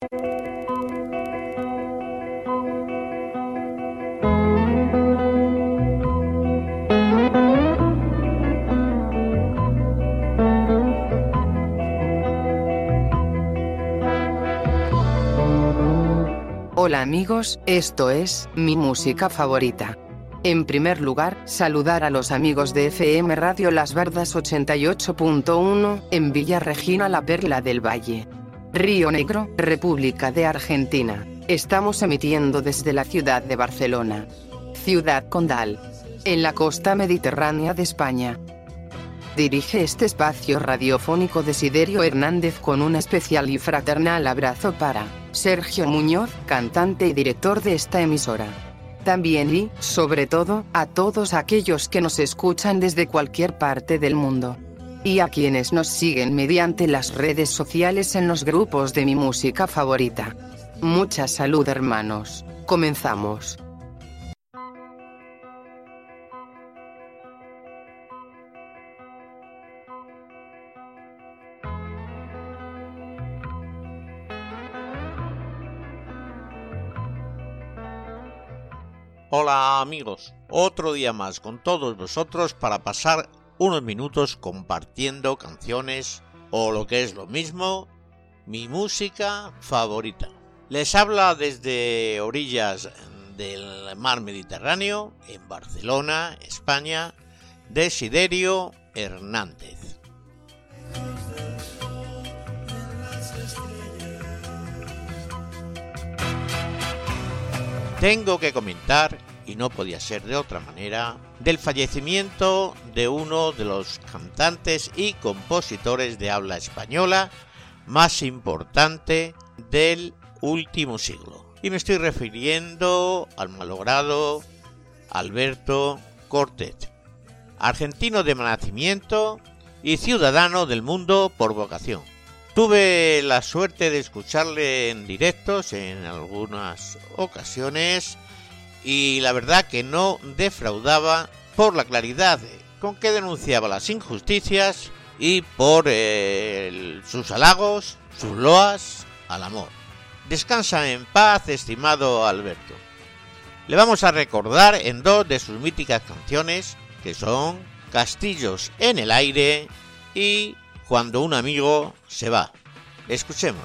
Hola amigos, esto es mi música favorita. En primer lugar, saludar a los amigos de FM Radio Las Verdas 88.1, en Villa Regina La Perla del Valle. Río Negro, República de Argentina. Estamos emitiendo desde la ciudad de Barcelona. Ciudad Condal. En la costa mediterránea de España. Dirige este espacio radiofónico Desiderio Hernández con un especial y fraternal abrazo para Sergio Muñoz, cantante y director de esta emisora. También y, sobre todo, a todos aquellos que nos escuchan desde cualquier parte del mundo. Y a quienes nos siguen mediante las redes sociales en los grupos de mi música favorita. Mucha salud hermanos. Comenzamos. Hola amigos, otro día más con todos vosotros para pasar unos minutos compartiendo canciones o lo que es lo mismo, mi música favorita. Les habla desde orillas del mar Mediterráneo, en Barcelona, España, Desiderio Hernández. Tengo que comentar, y no podía ser de otra manera, del fallecimiento de uno de los cantantes y compositores de habla española más importante del último siglo. Y me estoy refiriendo al malogrado Alberto Cortet, argentino de nacimiento y ciudadano del mundo por vocación Tuve la suerte de escucharle en directos en algunas ocasiones y la verdad que no defraudaba por la claridad con que denunciaba las injusticias y por eh, sus halagos, sus loas al amor. Descansa en paz, estimado Alberto. Le vamos a recordar en dos de sus míticas canciones, que son Castillos en el aire y cuando un amigo se va. Escuchemos.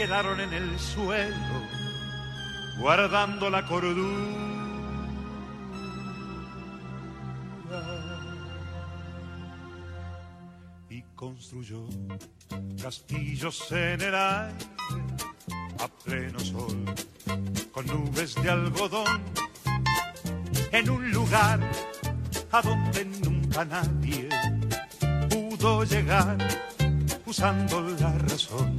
quedaron en el suelo guardando la cordura. Y construyó castillos en el aire a pleno sol con nubes de algodón en un lugar a donde nunca nadie pudo llegar usando la razón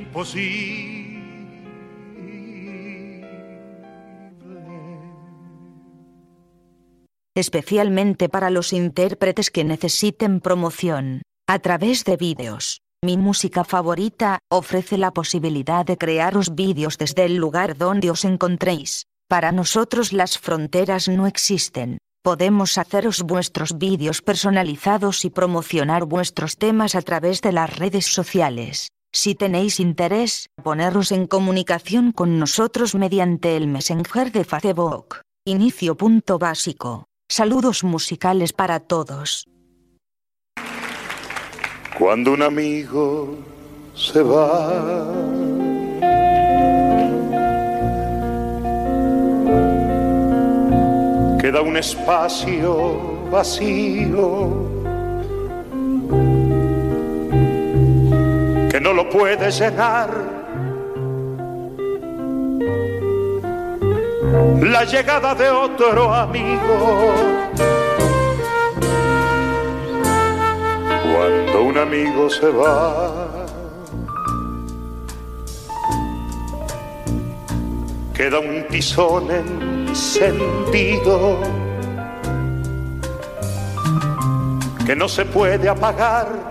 Especialmente para los intérpretes que necesiten promoción, a través de vídeos. Mi música favorita ofrece la posibilidad de crearos vídeos desde el lugar donde os encontréis. Para nosotros las fronteras no existen. Podemos haceros vuestros vídeos personalizados y promocionar vuestros temas a través de las redes sociales. Si tenéis interés, poneros en comunicación con nosotros mediante el Messenger de Facebook. Inicio punto básico. Saludos musicales para todos. Cuando un amigo se va queda un espacio vacío puede llenar. La llegada de otro amigo. Cuando un amigo se va. Queda un tizón en sentido que no se puede apagar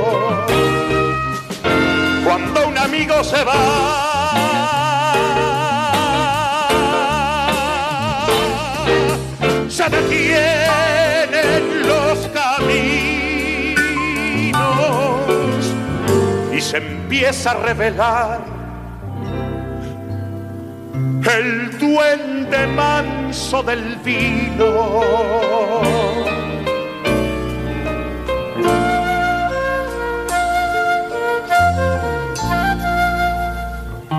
Se va, se detienen los caminos y se empieza a revelar el duende manso del vino.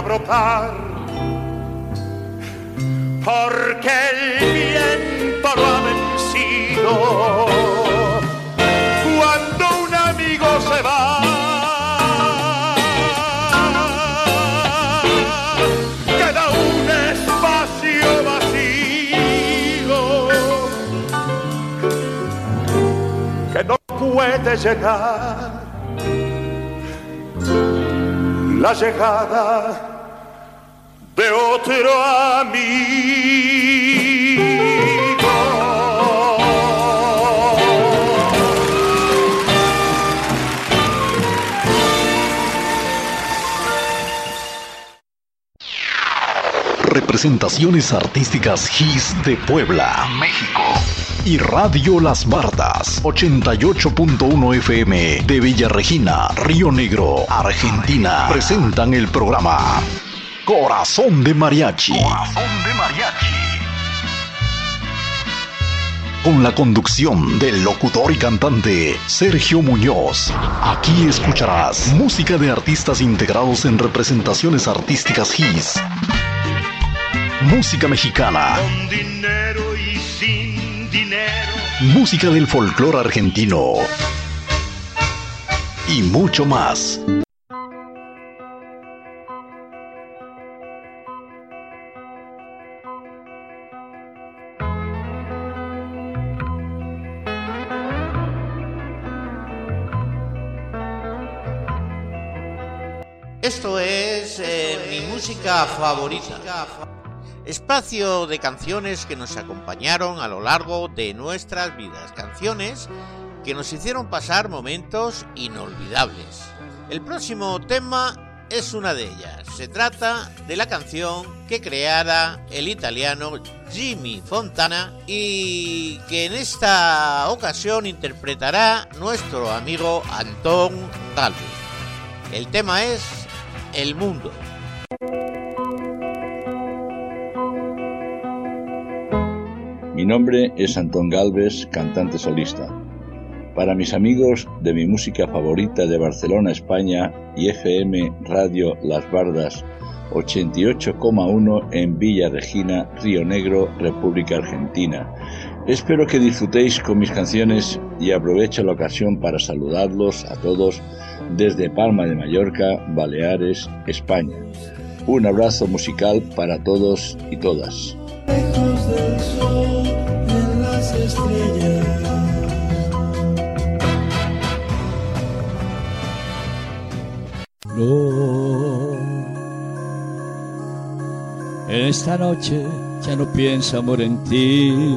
Brotar. Porque el viento lo ha vencido cuando un amigo se va. Queda un espacio vacío que no puede llenar la llegada de otro amigo. Representaciones artísticas GIS de Puebla, México. Y Radio Las Bardas, 88.1 FM de Villa Regina, Río Negro, Argentina. Presentan el programa Corazón de Mariachi. Corazón de Mariachi. Con la conducción del locutor y cantante Sergio Muñoz. Aquí escucharás música de artistas integrados en representaciones artísticas GIS. Música mexicana. Música del folclore argentino. Y mucho más. Esto es eh, mi música favorita. Espacio de canciones que nos acompañaron a lo largo de nuestras vidas. Canciones que nos hicieron pasar momentos inolvidables. El próximo tema es una de ellas. Se trata de la canción que creara el italiano Jimmy Fontana y que en esta ocasión interpretará nuestro amigo Antón Galvez. El tema es El Mundo. Mi nombre es Antón Galvez, cantante solista. Para mis amigos de mi música favorita de Barcelona, España y FM Radio Las Bardas 88,1 en Villa Regina, Río Negro, República Argentina. Espero que disfrutéis con mis canciones y aprovecho la ocasión para saludarlos a todos desde Palma de Mallorca, Baleares, España. Un abrazo musical para todos y todas. lejos del sol En esta noche ya no pienso amor en ti.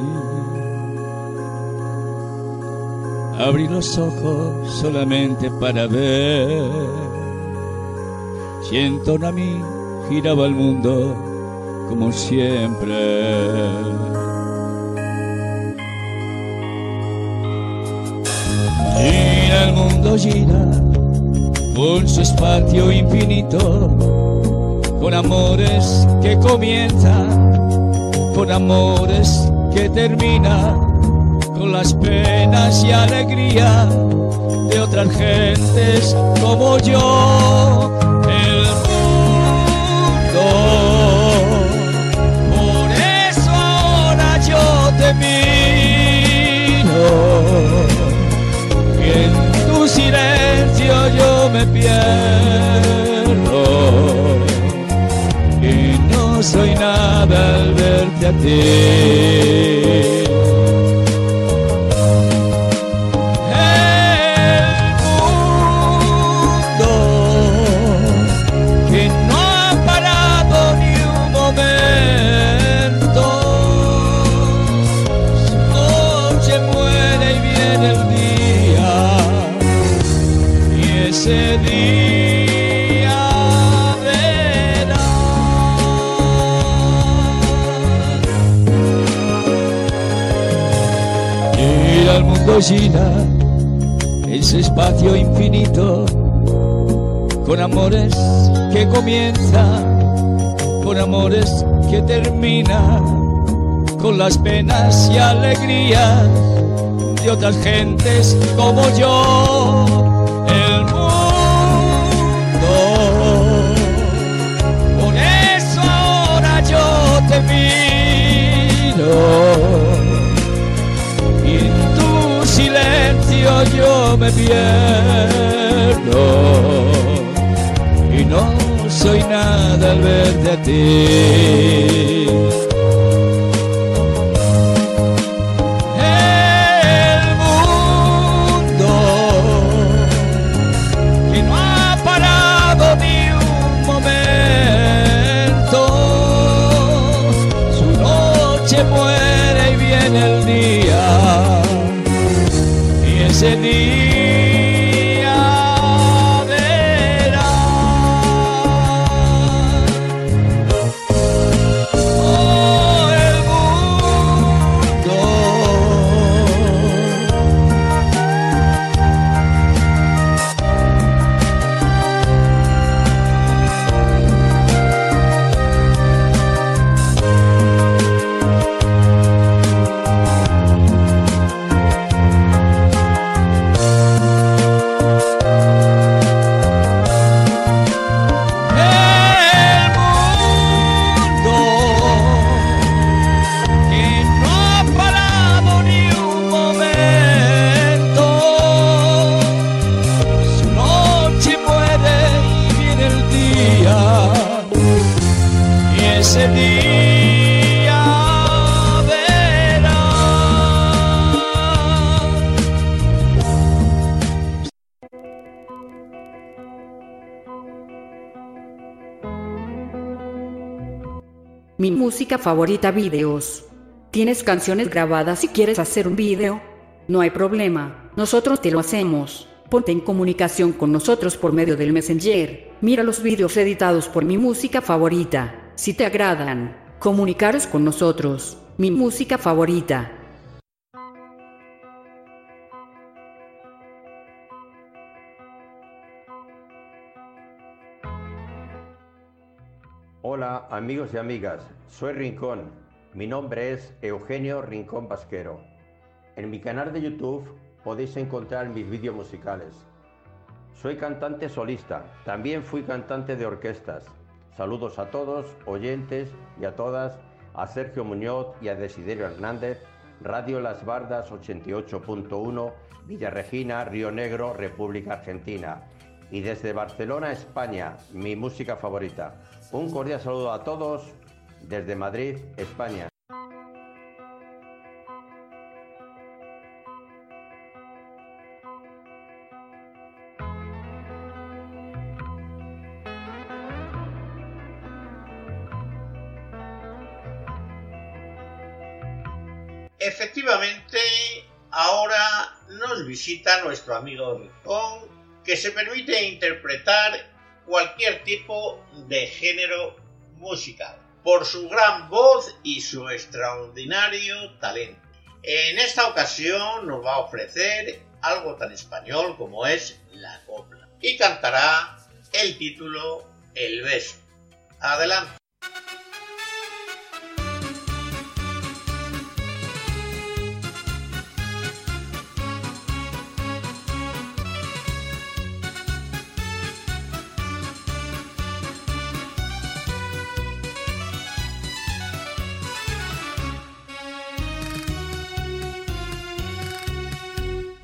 Abrí los ojos solamente para ver. Siento a mí giraba el mundo como siempre. Gira el mundo gira por su espacio infinito, con amores que comienzan, con amores que terminan, con las penas y alegría de otras gentes como yo. Me pierdo y no soy nada al verte a ti. ir al mundo llena ese espacio infinito con amores que comienza, con amores que termina, con las penas y alegrías de otras gentes como yo. El mundo, por eso ahora yo te miro. yo me pierdo y no soy nada al verte a ti. Y Mi música favorita videos. ¿Tienes canciones grabadas y quieres hacer un video? No hay problema, nosotros te lo hacemos. Ponte en comunicación con nosotros por medio del Messenger. Mira los videos editados por mi música favorita. Si te agradan, comunicaros con nosotros. Mi música favorita. Amigos y amigas, soy Rincón. Mi nombre es Eugenio Rincón Vasquero. En mi canal de YouTube podéis encontrar mis vídeos musicales. Soy cantante solista, también fui cantante de orquestas. Saludos a todos, oyentes y a todas, a Sergio Muñoz y a Desiderio Hernández, Radio Las Bardas 88.1, Villarregina, Río Negro, República Argentina. Y desde Barcelona, España, mi música favorita. Un cordial saludo a todos desde Madrid, España. Efectivamente, ahora nos visita nuestro amigo Rincón, que se permite interpretar cualquier tipo de género musical por su gran voz y su extraordinario talento. En esta ocasión nos va a ofrecer algo tan español como es la copla y cantará el título El beso. Adelante.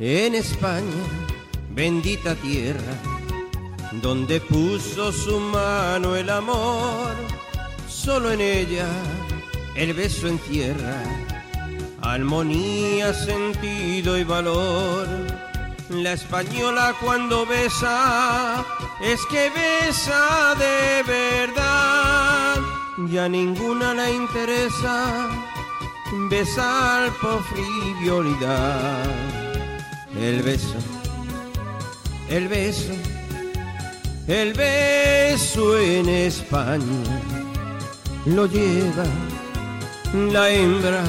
En España, bendita tierra, donde puso su mano el amor, solo en ella el beso encierra armonía, sentido y valor. La española cuando besa es que besa de verdad, ya ninguna la interesa besar por frivolidad. El beso, el beso, el beso en España lo lleva la hembra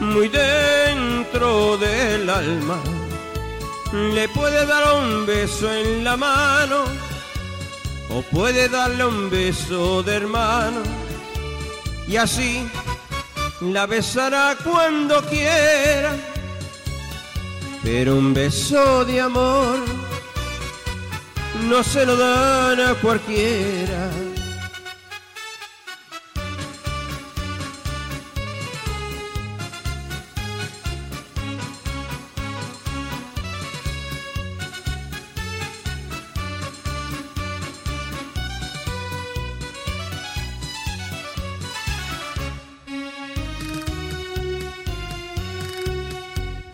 muy dentro del alma. Le puede dar un beso en la mano o puede darle un beso de hermano y así la besará cuando quiera pero un beso de amor no se lo dan a cualquiera.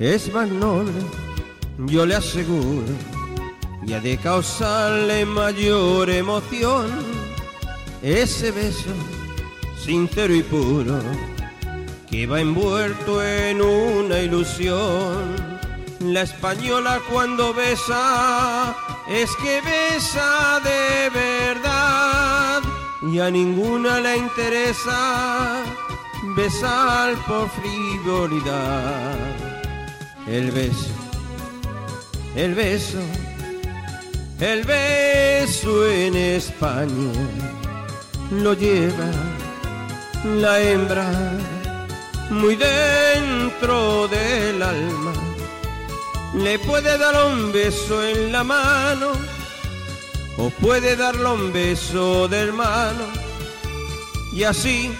Es más noble, yo le aseguro, y ha de causarle mayor emoción ese beso sincero y puro que va envuelto en una ilusión. La española cuando besa es que besa de verdad y a ninguna le interesa besar por frivolidad. El beso, el beso, el beso en España lo lleva la hembra muy dentro del alma. Le puede dar un beso en la mano o puede darle un beso de hermano y así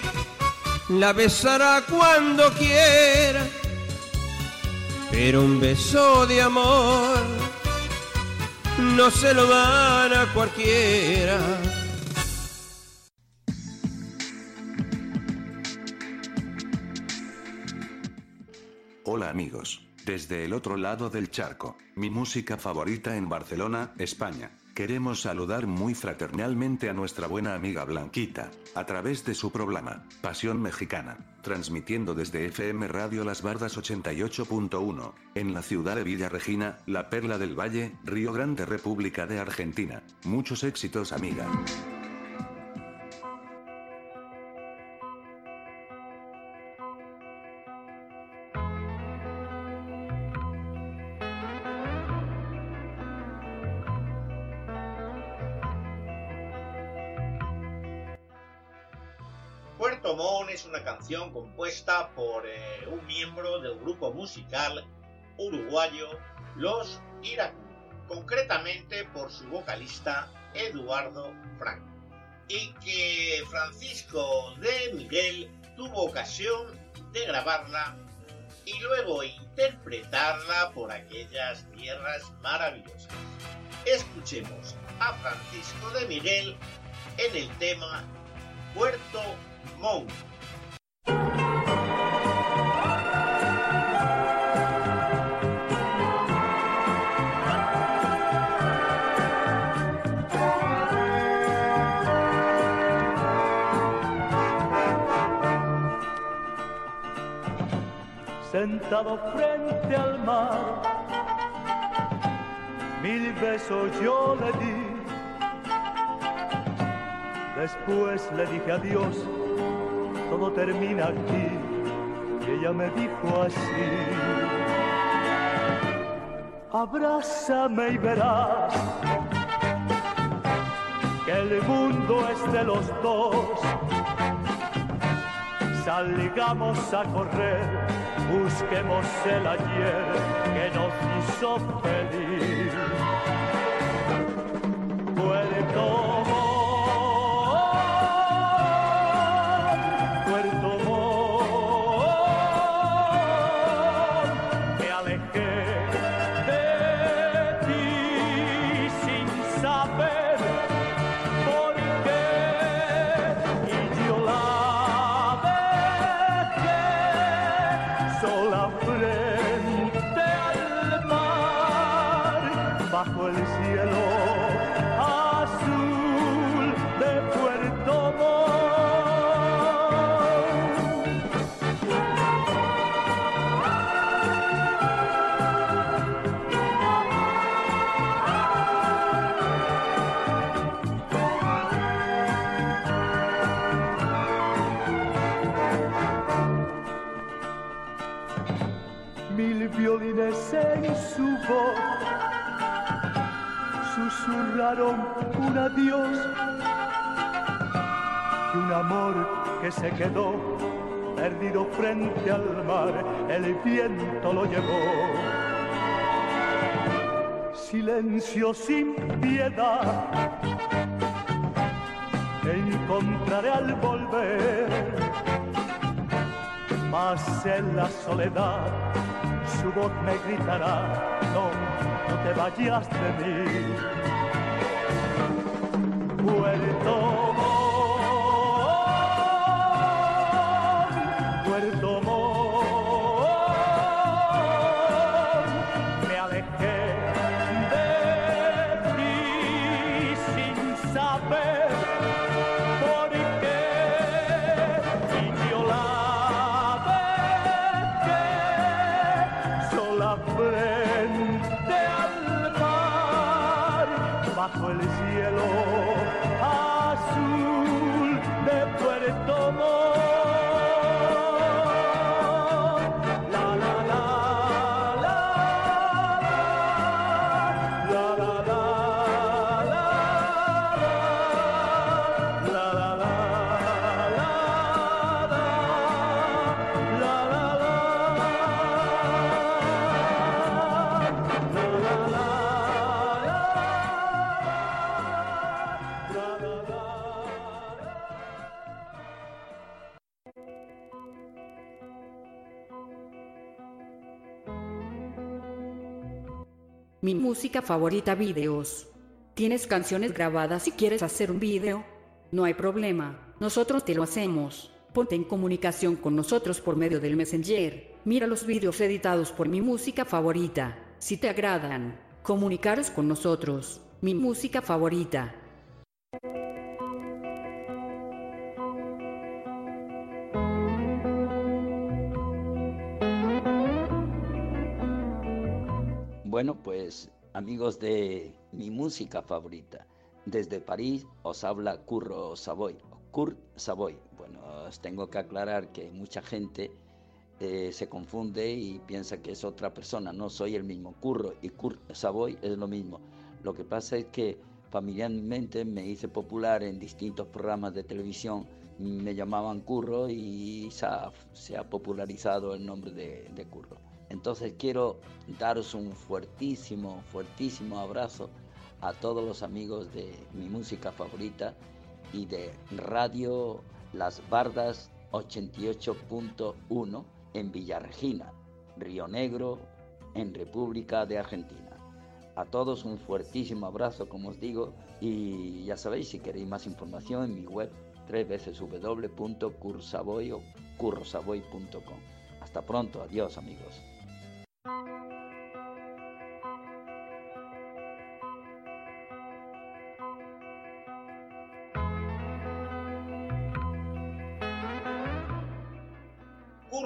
la besará cuando quiera. Pero un beso de amor no se lo dan a cualquiera. Hola amigos, desde el otro lado del charco, mi música favorita en Barcelona, España. Queremos saludar muy fraternalmente a nuestra buena amiga Blanquita, a través de su programa, Pasión Mexicana, transmitiendo desde FM Radio Las Bardas 88.1, en la ciudad de Villa Regina, La Perla del Valle, Río Grande, República de Argentina. Muchos éxitos amiga. Compuesta por eh, un miembro del grupo musical uruguayo Los Iracú, concretamente por su vocalista Eduardo Franco, y que Francisco de Miguel tuvo ocasión de grabarla y luego interpretarla por aquellas tierras maravillosas. Escuchemos a Francisco de Miguel en el tema Puerto Montt. Sentado frente al mar, mil besos yo le di. Después le dije adiós, todo termina aquí. Y ella me dijo así, abrázame y verás que el mundo es de los dos. Salgamos a correr, busquemos el ayer que nos hizo feliz. Se quedó perdido frente al mar, el viento lo llevó. Silencio sin piedad, encontraré al volver, mas en la soledad su voz me gritará, no, no te vayas de mí. Puerto Mi música favorita videos. ¿Tienes canciones grabadas y quieres hacer un video? No hay problema, nosotros te lo hacemos. Ponte en comunicación con nosotros por medio del Messenger. Mira los videos editados por mi música favorita. Si te agradan, comunicaros con nosotros. Mi música favorita. Bueno, pues amigos de mi música favorita, desde París os habla Curro Savoy. Kurt Savoy. Bueno, os tengo que aclarar que mucha gente eh, se confunde y piensa que es otra persona. No soy el mismo. Curro y Kurt Savoy es lo mismo. Lo que pasa es que familiarmente me hice popular en distintos programas de televisión. Me llamaban Curro y se ha, popularizado el nombre de, de Curro. Entonces quiero daros un fuertísimo, fuertísimo abrazo a todos los amigos de mi música favorita y de Radio Las Bardas 88.1 en Villarregina, Río Negro, en República de Argentina. A todos un fuertísimo abrazo, como os digo, y ya sabéis, si queréis más información en mi web www.cursaboy.com. Hasta pronto, adiós amigos.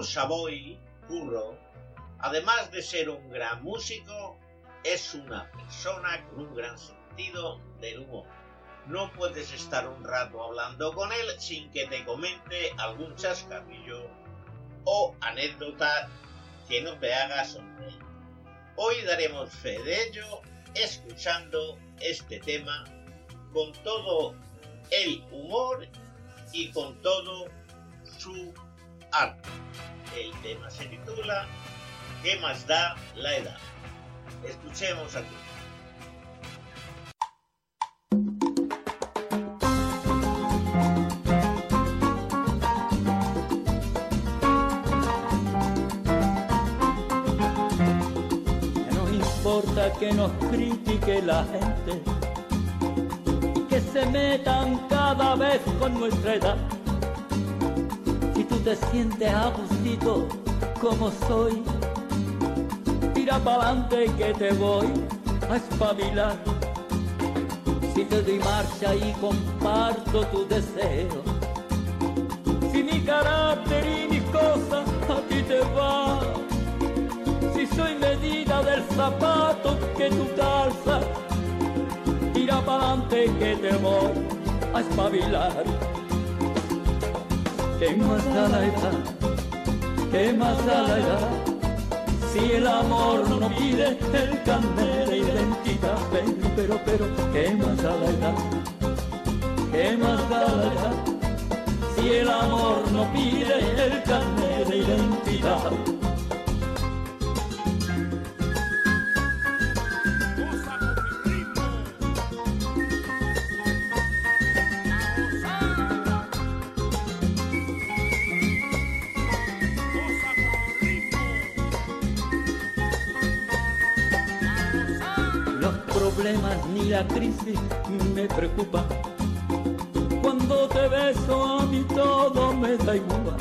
Savoy, Curro, además de ser un gran músico, es una persona con un gran sentido del humor. No puedes estar un rato hablando con él sin que te comente algún chascarrillo o anécdota que no te haga sonreír. Hoy daremos fe de ello escuchando este tema con todo el humor y con todo su arte. El tema se titula ¿Qué más da la edad? Escuchemos aquí. Que nos critique la gente. Que se metan cada vez con nuestra edad. Tú te sientes a gustito como soy, tira pa'lante que te voy a espabilar. Si te doy marcha y comparto tu deseo, si mi carácter y mis cosas a ti te va, soy medida del zapato que tú calzas, tira pa'lante que te voy a espabilar ¿Qué más da la edad? ¿Qué más da la edad? Si el amor no pide el de identidad, pero, pero, pero, ¿qué más da la edad? ¿Qué más da la edad? Si el amor no pide el carnet de identidad. La crisis me preocupa. Cuando te beso a mí todo me da igual.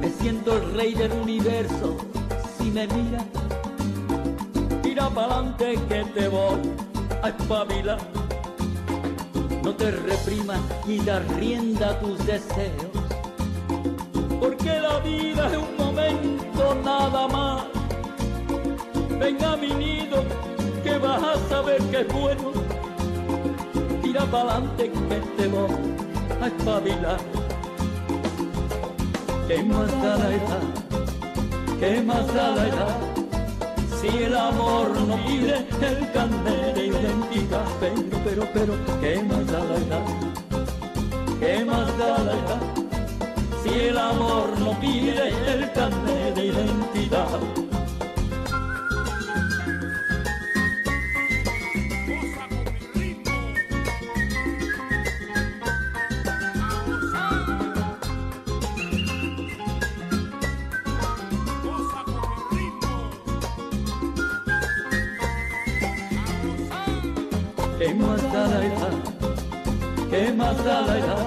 Me siento el rey del universo si me miras. Tira pa'lante que te voy a espabilar. No te reprimas y da rienda a tus deseos. Porque la vida es un momento nada más. Venga mi nido vas a saber que es bueno. Tira pa'lante que te voy a espabilar. ¿Qué más da la edad? ¿Qué más da la edad? Si el amor no pide el carnet de identidad, pero, pero, pero, ¿qué más da la edad? ¿Qué más da la edad? Si el amor no pide el carnet de identidad. ¿Qué más da la edad?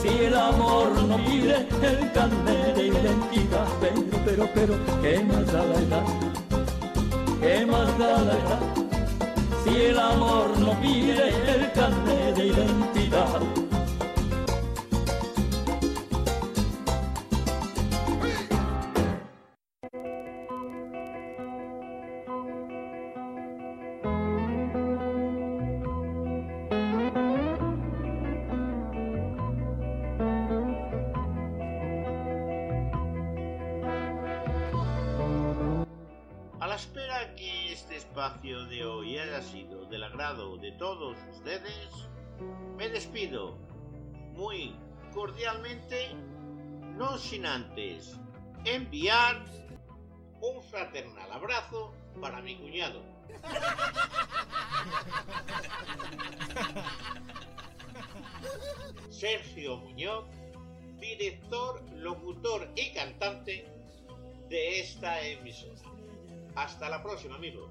Si el amor no pide el carnet de identidad, pero, pero, pero, ¿qué más da la edad? ¿Qué más da la edad? Si el amor no pide el carnet de identidad. Sido del agrado de todos ustedes, me despido muy cordialmente, no sin antes enviar un fraternal abrazo para mi cuñado. Sergio Muñoz, director, locutor y cantante de esta emisora. Hasta la próxima, amigos.